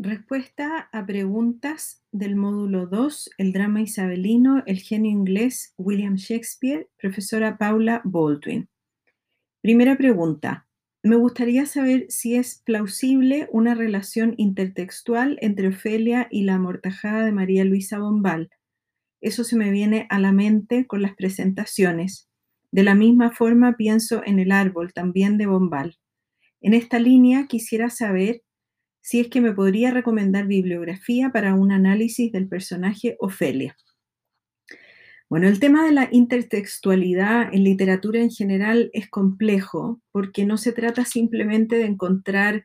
Respuesta a preguntas del módulo 2, el drama isabelino, el genio inglés William Shakespeare, profesora Paula Baldwin. Primera pregunta. Me gustaría saber si es plausible una relación intertextual entre Ofelia y la amortajada de María Luisa Bombal. Eso se me viene a la mente con las presentaciones. De la misma forma pienso en el árbol, también de Bombal. En esta línea quisiera saber si es que me podría recomendar bibliografía para un análisis del personaje Ofelia. Bueno, el tema de la intertextualidad en literatura en general es complejo porque no se trata simplemente de encontrar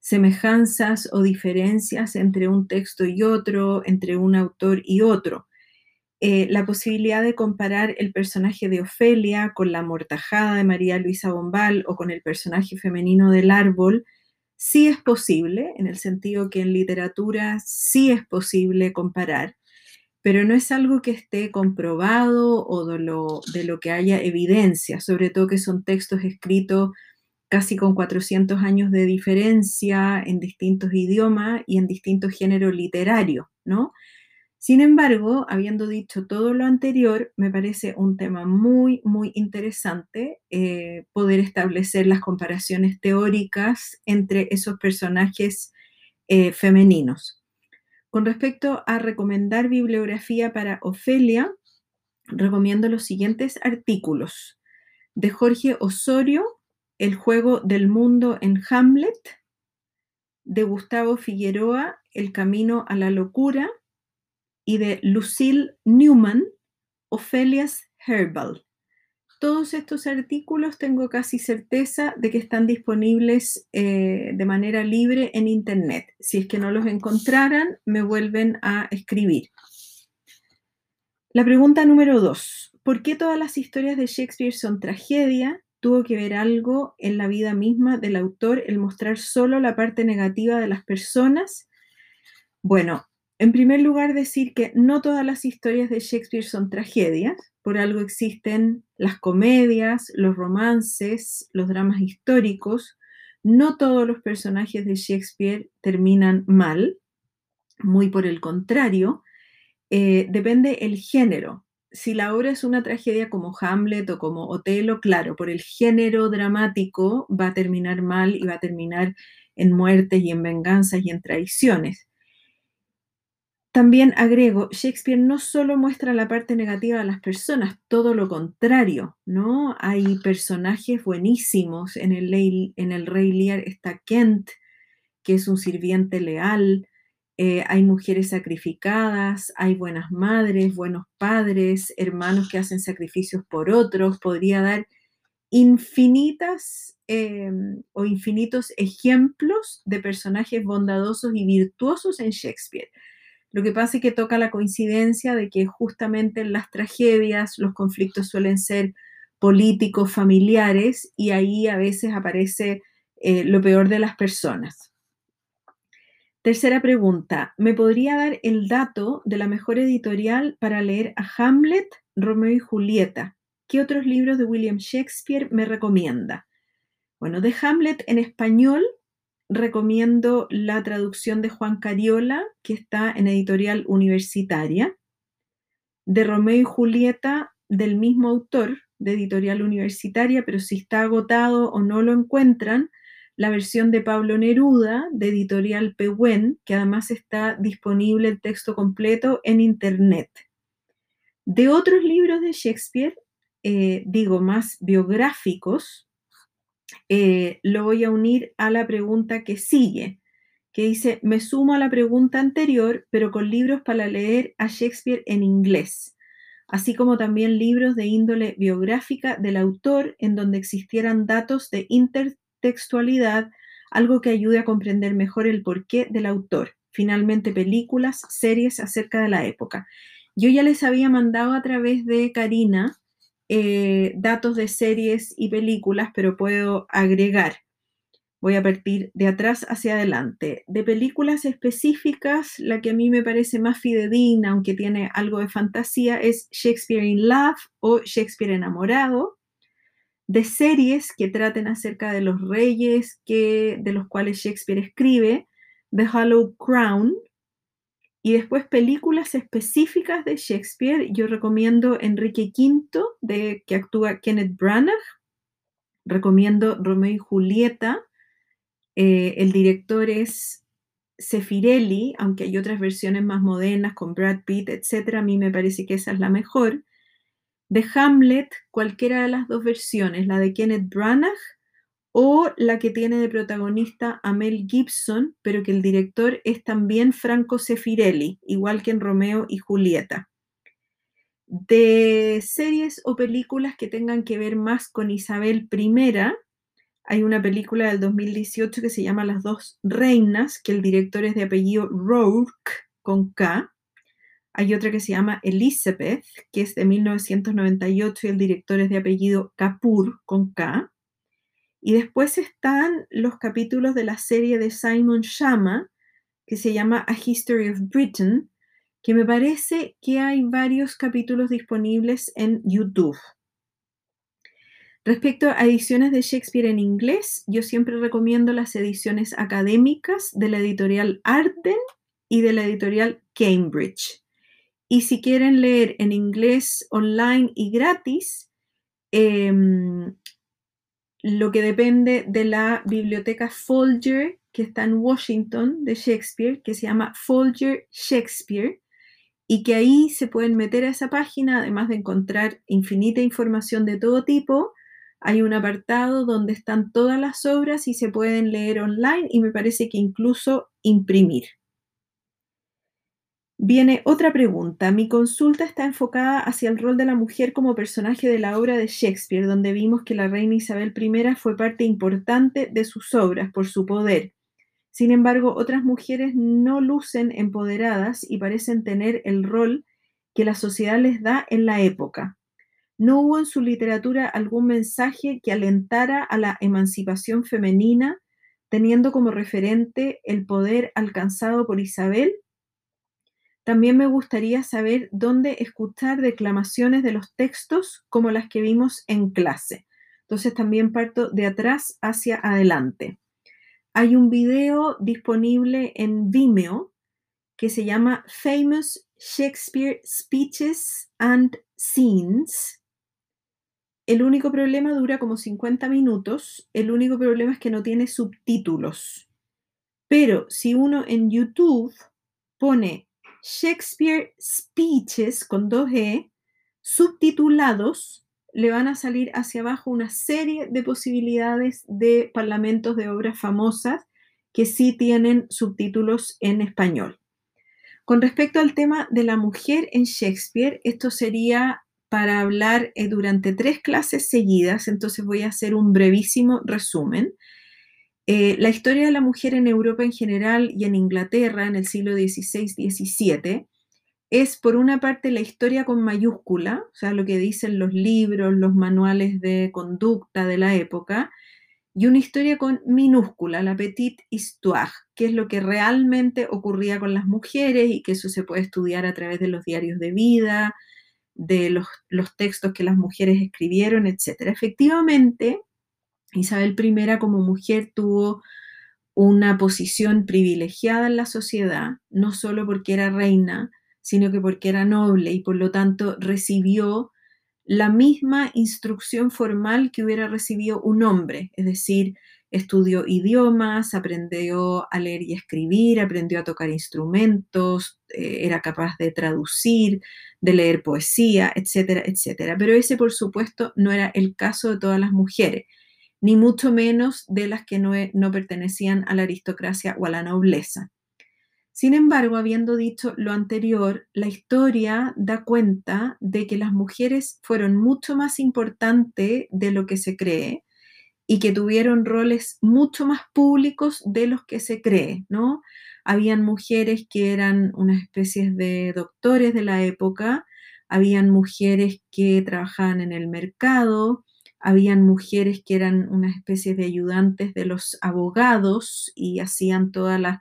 semejanzas o diferencias entre un texto y otro, entre un autor y otro. Eh, la posibilidad de comparar el personaje de Ofelia con la mortajada de María Luisa Bombal o con el personaje femenino del árbol sí es posible, en el sentido que en literatura sí es posible comparar, pero no es algo que esté comprobado o de lo, de lo que haya evidencia, sobre todo que son textos escritos casi con 400 años de diferencia en distintos idiomas y en distintos géneros literarios, ¿no? Sin embargo, habiendo dicho todo lo anterior, me parece un tema muy, muy interesante eh, poder establecer las comparaciones teóricas entre esos personajes eh, femeninos. Con respecto a recomendar bibliografía para Ofelia, recomiendo los siguientes artículos. De Jorge Osorio, El juego del mundo en Hamlet. De Gustavo Figueroa, El camino a la locura y de Lucille Newman, Ophelia's Herbal. Todos estos artículos tengo casi certeza de que están disponibles eh, de manera libre en Internet. Si es que no los encontraran, me vuelven a escribir. La pregunta número dos. ¿Por qué todas las historias de Shakespeare son tragedia? ¿Tuvo que ver algo en la vida misma del autor el mostrar solo la parte negativa de las personas? Bueno, en primer lugar, decir que no todas las historias de Shakespeare son tragedias, por algo existen las comedias, los romances, los dramas históricos. No todos los personajes de Shakespeare terminan mal, muy por el contrario. Eh, depende el género. Si la obra es una tragedia como Hamlet o como Otelo, claro, por el género dramático va a terminar mal y va a terminar en muertes y en venganzas y en traiciones. También agrego, Shakespeare no solo muestra la parte negativa de las personas, todo lo contrario, ¿no? Hay personajes buenísimos. En el, Rey Lear está Kent, que es un sirviente leal. Eh, hay mujeres sacrificadas, hay buenas madres, buenos padres, hermanos que hacen sacrificios por otros. Podría dar infinitas em, o infinitos ejemplos de personajes bondadosos y virtuosos en Shakespeare. Lo que pasa es que toca la coincidencia de que justamente en las tragedias los conflictos suelen ser políticos, familiares, y ahí a veces aparece eh, lo peor de las personas. Tercera pregunta, ¿me podría dar el dato de la mejor editorial para leer a Hamlet, Romeo y Julieta? ¿Qué otros libros de William Shakespeare me recomienda? Bueno, de Hamlet en español recomiendo la traducción de Juan Cariola, que está en editorial universitaria, de Romeo y Julieta, del mismo autor, de editorial universitaria, pero si está agotado o no lo encuentran, la versión de Pablo Neruda, de editorial Pehuen, que además está disponible el texto completo en Internet. De otros libros de Shakespeare, eh, digo más biográficos, eh, lo voy a unir a la pregunta que sigue, que dice, me sumo a la pregunta anterior, pero con libros para leer a Shakespeare en inglés, así como también libros de índole biográfica del autor en donde existieran datos de intertextualidad, algo que ayude a comprender mejor el porqué del autor. Finalmente, películas, series acerca de la época. Yo ya les había mandado a través de Karina eh, datos de series y películas, pero puedo agregar. Voy a partir de atrás hacia adelante. De películas específicas, la que a mí me parece más fidedigna, aunque tiene algo de fantasía, es Shakespeare in Love o Shakespeare enamorado. De series que traten acerca de los reyes que, de los cuales Shakespeare escribe, The Hollow Crown, y después películas específicas de Shakespeare. Yo recomiendo Enrique V, de, que actúa Kenneth Branagh. Recomiendo Romeo y Julieta. Eh, el director es Sefirelli, aunque hay otras versiones más modernas con Brad Pitt, etc. A mí me parece que esa es la mejor. De Hamlet, cualquiera de las dos versiones, la de Kenneth Branagh o la que tiene de protagonista a Mel Gibson, pero que el director es también Franco Sefirelli, igual que en Romeo y Julieta. De series o películas que tengan que ver más con Isabel I, hay una película del 2018 que se llama Las dos reinas, que el director es de apellido Rourke, con K. Hay otra que se llama Elizabeth, que es de 1998 y el director es de apellido Kapoor, con K. Y después están los capítulos de la serie de Simon Shama, que se llama A History of Britain, que me parece que hay varios capítulos disponibles en YouTube. Respecto a ediciones de Shakespeare en inglés, yo siempre recomiendo las ediciones académicas de la editorial Arden y de la editorial Cambridge. Y si quieren leer en inglés online y gratis, em, lo que depende de la biblioteca Folger, que está en Washington, de Shakespeare, que se llama Folger Shakespeare, y que ahí se pueden meter a esa página, además de encontrar infinita información de todo tipo. Hay un apartado donde están todas las obras y se pueden leer online y me parece que incluso imprimir. Viene otra pregunta. Mi consulta está enfocada hacia el rol de la mujer como personaje de la obra de Shakespeare, donde vimos que la reina Isabel I fue parte importante de sus obras por su poder. Sin embargo, otras mujeres no lucen empoderadas y parecen tener el rol que la sociedad les da en la época. ¿No hubo en su literatura algún mensaje que alentara a la emancipación femenina, teniendo como referente el poder alcanzado por Isabel? También me gustaría saber dónde escuchar declamaciones de los textos como las que vimos en clase. Entonces también parto de atrás hacia adelante. Hay un video disponible en Vimeo que se llama Famous Shakespeare Speeches and Scenes. El único problema dura como 50 minutos. El único problema es que no tiene subtítulos. Pero si uno en YouTube pone Shakespeare Speeches con dos E, subtitulados, le van a salir hacia abajo una serie de posibilidades de parlamentos de obras famosas que sí tienen subtítulos en español. Con respecto al tema de la mujer en Shakespeare, esto sería para hablar eh, durante tres clases seguidas, entonces voy a hacer un brevísimo resumen. Eh, la historia de la mujer en Europa en general y en Inglaterra en el siglo XVI-XVII es, por una parte, la historia con mayúscula, o sea, lo que dicen los libros, los manuales de conducta de la época, y una historia con minúscula, la petite histoire, que es lo que realmente ocurría con las mujeres y que eso se puede estudiar a través de los diarios de vida, de los, los textos que las mujeres escribieron, etc. Efectivamente, Isabel I como mujer tuvo una posición privilegiada en la sociedad, no solo porque era reina, sino que porque era noble y por lo tanto recibió la misma instrucción formal que hubiera recibido un hombre, es decir, estudió idiomas, aprendió a leer y escribir, aprendió a tocar instrumentos, eh, era capaz de traducir, de leer poesía, etcétera, etcétera. Pero ese, por supuesto, no era el caso de todas las mujeres ni mucho menos de las que no, e, no pertenecían a la aristocracia o a la nobleza. Sin embargo, habiendo dicho lo anterior, la historia da cuenta de que las mujeres fueron mucho más importantes de lo que se cree y que tuvieron roles mucho más públicos de los que se cree, ¿no? Habían mujeres que eran unas especies de doctores de la época, habían mujeres que trabajaban en el mercado, habían mujeres que eran una especie de ayudantes de los abogados y hacían todas las,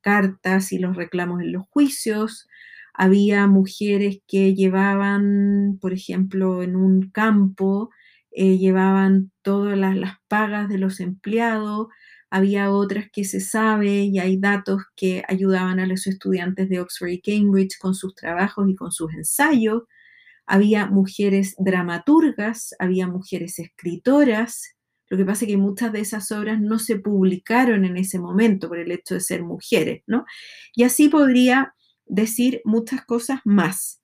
cartas y los reclamos en los juicios. Había mujeres que llevaban, por ejemplo, en un campo, eh, llevaban todas las, las pagas de los empleados. había otras que se sabe y hay datos que ayudaban a los estudiantes de Oxford y Cambridge con sus trabajos y con sus ensayos. Había mujeres dramaturgas, había mujeres escritoras. Lo que pasa es que muchas de esas obras no se publicaron en ese momento por el hecho de ser mujeres, ¿no? Y así podría decir muchas cosas más.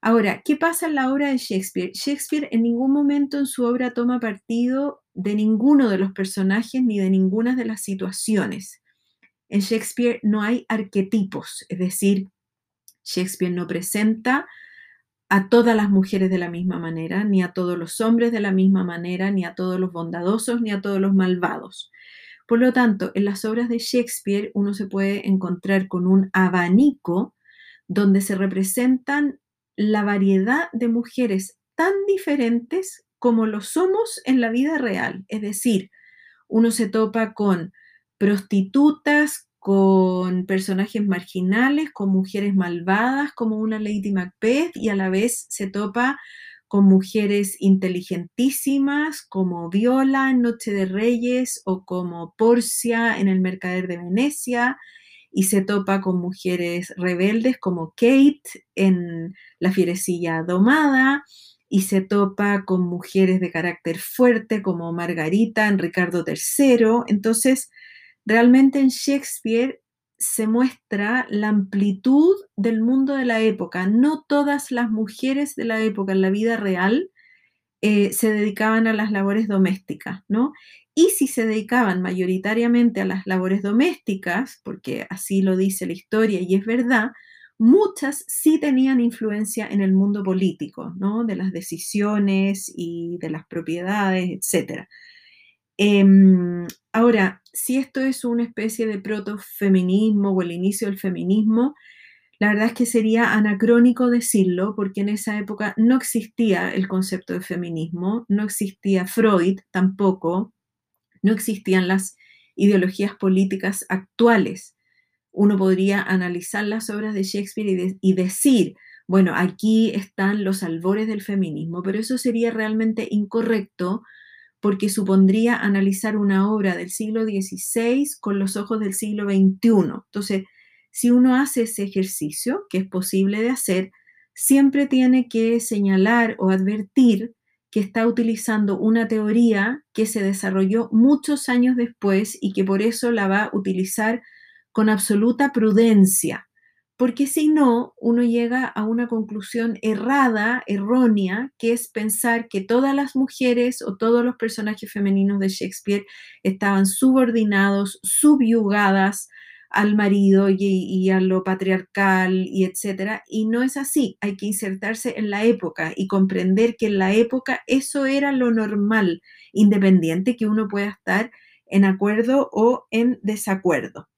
Ahora, ¿qué pasa en la obra de Shakespeare? Shakespeare en ningún momento en su obra toma partido de ninguno de los personajes ni de ninguna de las situaciones. En Shakespeare no hay arquetipos, es decir, Shakespeare no presenta a todas las mujeres de la misma manera, ni a todos los hombres de la misma manera, ni a todos los bondadosos, ni a todos los malvados. Por lo tanto, en las obras de Shakespeare uno se puede encontrar con un abanico donde se representan la variedad de mujeres tan diferentes como lo somos en la vida real. Es decir, uno se topa con prostitutas, con personajes marginales, con mujeres malvadas como una Lady Macbeth y a la vez se topa con mujeres inteligentísimas como Viola en Noche de Reyes o como Porcia en El Mercader de Venecia y se topa con mujeres rebeldes como Kate en La Fierecilla Domada y se topa con mujeres de carácter fuerte como Margarita en Ricardo III. Entonces, realmente en Shakespeare se muestra la amplitud del mundo de la época. No todas las mujeres de la época en la vida real eh, se dedicaban a las labores domésticas, ¿no? Y si se dedicaban mayoritariamente a las labores domésticas, porque así lo dice la historia y es verdad, muchas sí tenían influencia en el mundo político, ¿no? De las decisiones y de las propiedades, etc. Em, ahora, si esto es una especie de protofeminismo o el inicio del feminismo, la verdad es que sería anacrónico decirlo porque en esa época no existía el concepto de feminismo, no existía Freud tampoco, no existían las ideologías políticas actuales. Uno podría analizar las obras de Shakespeare y, decir, bueno, aquí están los albores del feminismo, pero eso sería realmente incorrecto porque supondría analizar una obra del siglo XVI con los ojos del siglo XXI. Entonces, si uno hace ese ejercicio, que es posible de hacer, siempre tiene que señalar o advertir que está utilizando una teoría que se desarrolló muchos años después y que por eso la va a utilizar con absoluta prudencia, porque si no, uno llega a una conclusión errada, errónea, que es pensar que todas las mujeres o todos los personajes femeninos de Shakespeare estaban subordinados, subyugadas al marido y, a lo patriarcal y etcétera. Y no es así. Hay que insertarse en la época y comprender que en la época eso era lo normal, independiente que uno pueda estar en acuerdo o en desacuerdo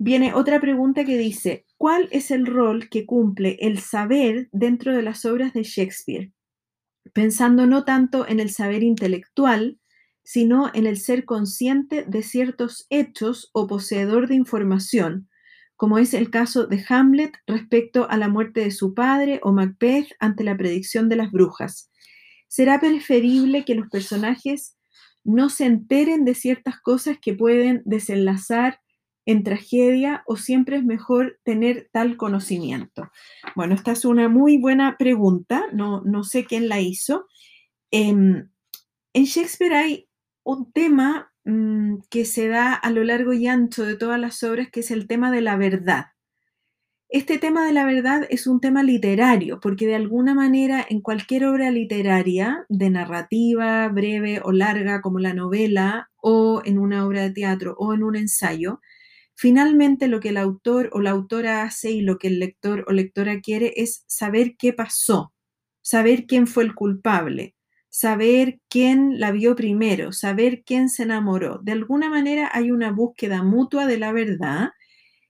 viene otra pregunta que dice, ¿cuál es el rol que cumple el saber dentro de las obras de Shakespeare? Pensando no tanto en el saber intelectual, sino en el ser consciente de ciertos hechos o poseedor de información, como es el caso de Hamlet respecto a la muerte de su padre o Macbeth ante la predicción de las brujas. Será preferible que los personajes no se enteren de ciertas cosas que pueden desenlazar en tragedia o siempre es mejor tener tal conocimiento? Bueno, esta es una muy buena pregunta, no, no sé quién la hizo. Em, en Shakespeare hay un tema mm, que se da a lo largo y ancho de todas las obras, que es el tema de la verdad. Este tema de la verdad es un tema literario, porque de alguna manera en cualquier obra literaria, de narrativa, breve o larga, como la novela, o en una obra de teatro o en un ensayo, Finalmente, lo que el autor o la autora hace y lo que el lector o lectora quiere es saber qué pasó, saber quién fue el culpable, saber quién la vio primero, saber quién se enamoró. De alguna manera hay una búsqueda mutua de la verdad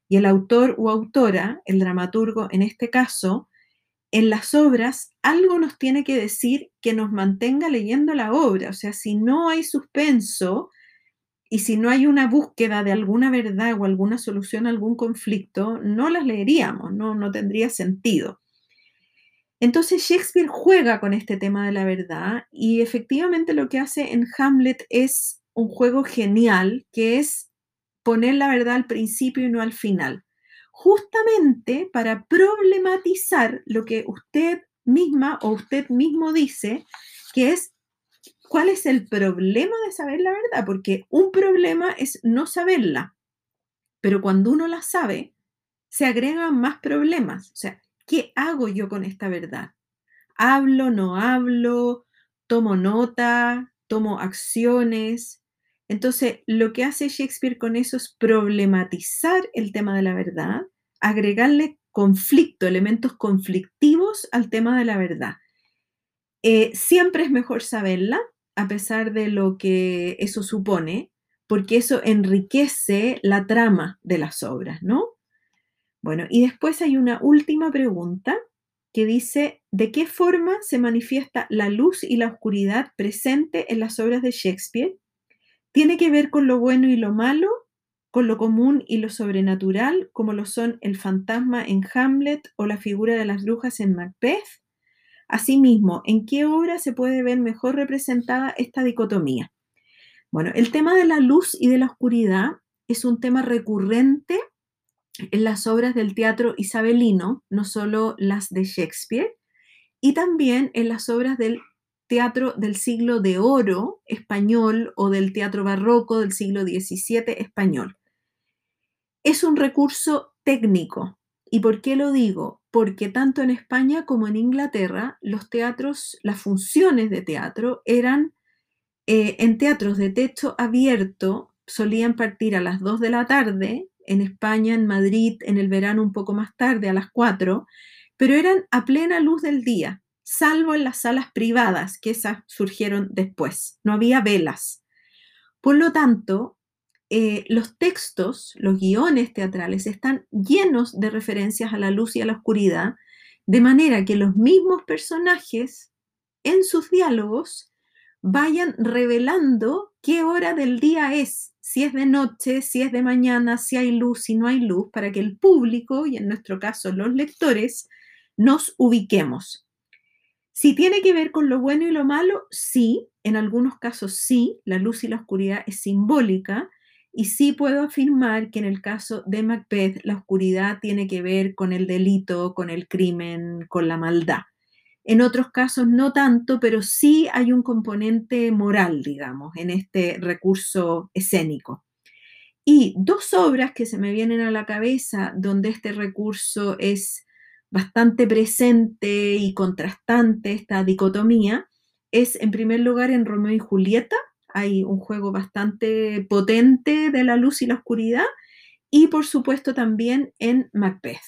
y el autor o autora, el dramaturgo en este caso, en las obras algo nos tiene que decir que nos mantenga leyendo la obra. O sea, si no hay suspenso, y si no hay una búsqueda de alguna verdad o alguna solución a algún conflicto, no las leeríamos, no, no tendría sentido. Entonces Shakespeare juega con este tema de la verdad y efectivamente lo que hace en Hamlet es un juego genial que es poner la verdad al principio y no al final, justamente para problematizar lo que usted misma o usted mismo dice, que es cuál es el problema de saber la verdad, porque un problema es no saberla, pero cuando uno la sabe, se agregan más problemas. O sea, ¿qué hago yo con esta verdad? ¿Hablo, no hablo? ¿Tomo nota? ¿Tomo acciones? Entonces, lo que hace Shakespeare con eso es problematizar el tema de la verdad, agregarle conflicto, elementos conflictivos al tema de la verdad. Eh, siempre es mejor saberla, a pesar de lo que eso supone, porque eso enriquece la trama de las obras, ¿no? Bueno, y después hay una última pregunta que dice, ¿de qué forma se manifiesta la luz y la oscuridad presente en las obras de Shakespeare? ¿Tiene que ver con lo bueno y lo malo, con lo común y lo sobrenatural, como lo son el fantasma en Hamlet o la figura de las brujas en Macbeth? Asimismo, ¿en qué obra se puede ver mejor representada esta dicotomía? Bueno, el tema de la luz y de la oscuridad es un tema recurrente en las obras del teatro isabelino, no solo las de Shakespeare, y también en las obras del teatro del siglo de oro español o del teatro barroco del siglo XVII español. Es un recurso técnico. ¿Y por qué lo digo? Porque tanto en España como en Inglaterra los teatros, las funciones de teatro eran eh, en teatros de techo abierto, solían partir a las 2 de la tarde en España, en Madrid, en el verano un poco más tarde, a las 4, pero eran a plena luz del día, salvo en las salas privadas, que esas surgieron después. No había velas. Por lo tanto, eh, los textos, los guiones teatrales están llenos de referencias a la luz y a la oscuridad, de manera que los mismos personajes en sus diálogos vayan revelando qué hora del día es, si es de noche, si es de mañana, si hay luz, si no hay luz, para que el público, y en nuestro caso los lectores, nos ubiquemos. Si tiene que ver con lo bueno y lo malo, sí, en algunos casos sí, la luz y la oscuridad es simbólica, y sí puedo afirmar que en el caso de Macbeth la oscuridad tiene que ver con el delito, con el crimen, con la maldad. En otros casos no tanto, pero sí hay un componente moral, digamos, en este recurso escénico. Y dos obras que se me vienen a la cabeza donde este recurso es bastante presente y contrastante, esta dicotomía, es en primer lugar en Romeo y Julieta, hay un juego bastante potente de la luz y la oscuridad, y por supuesto también en Macbeth.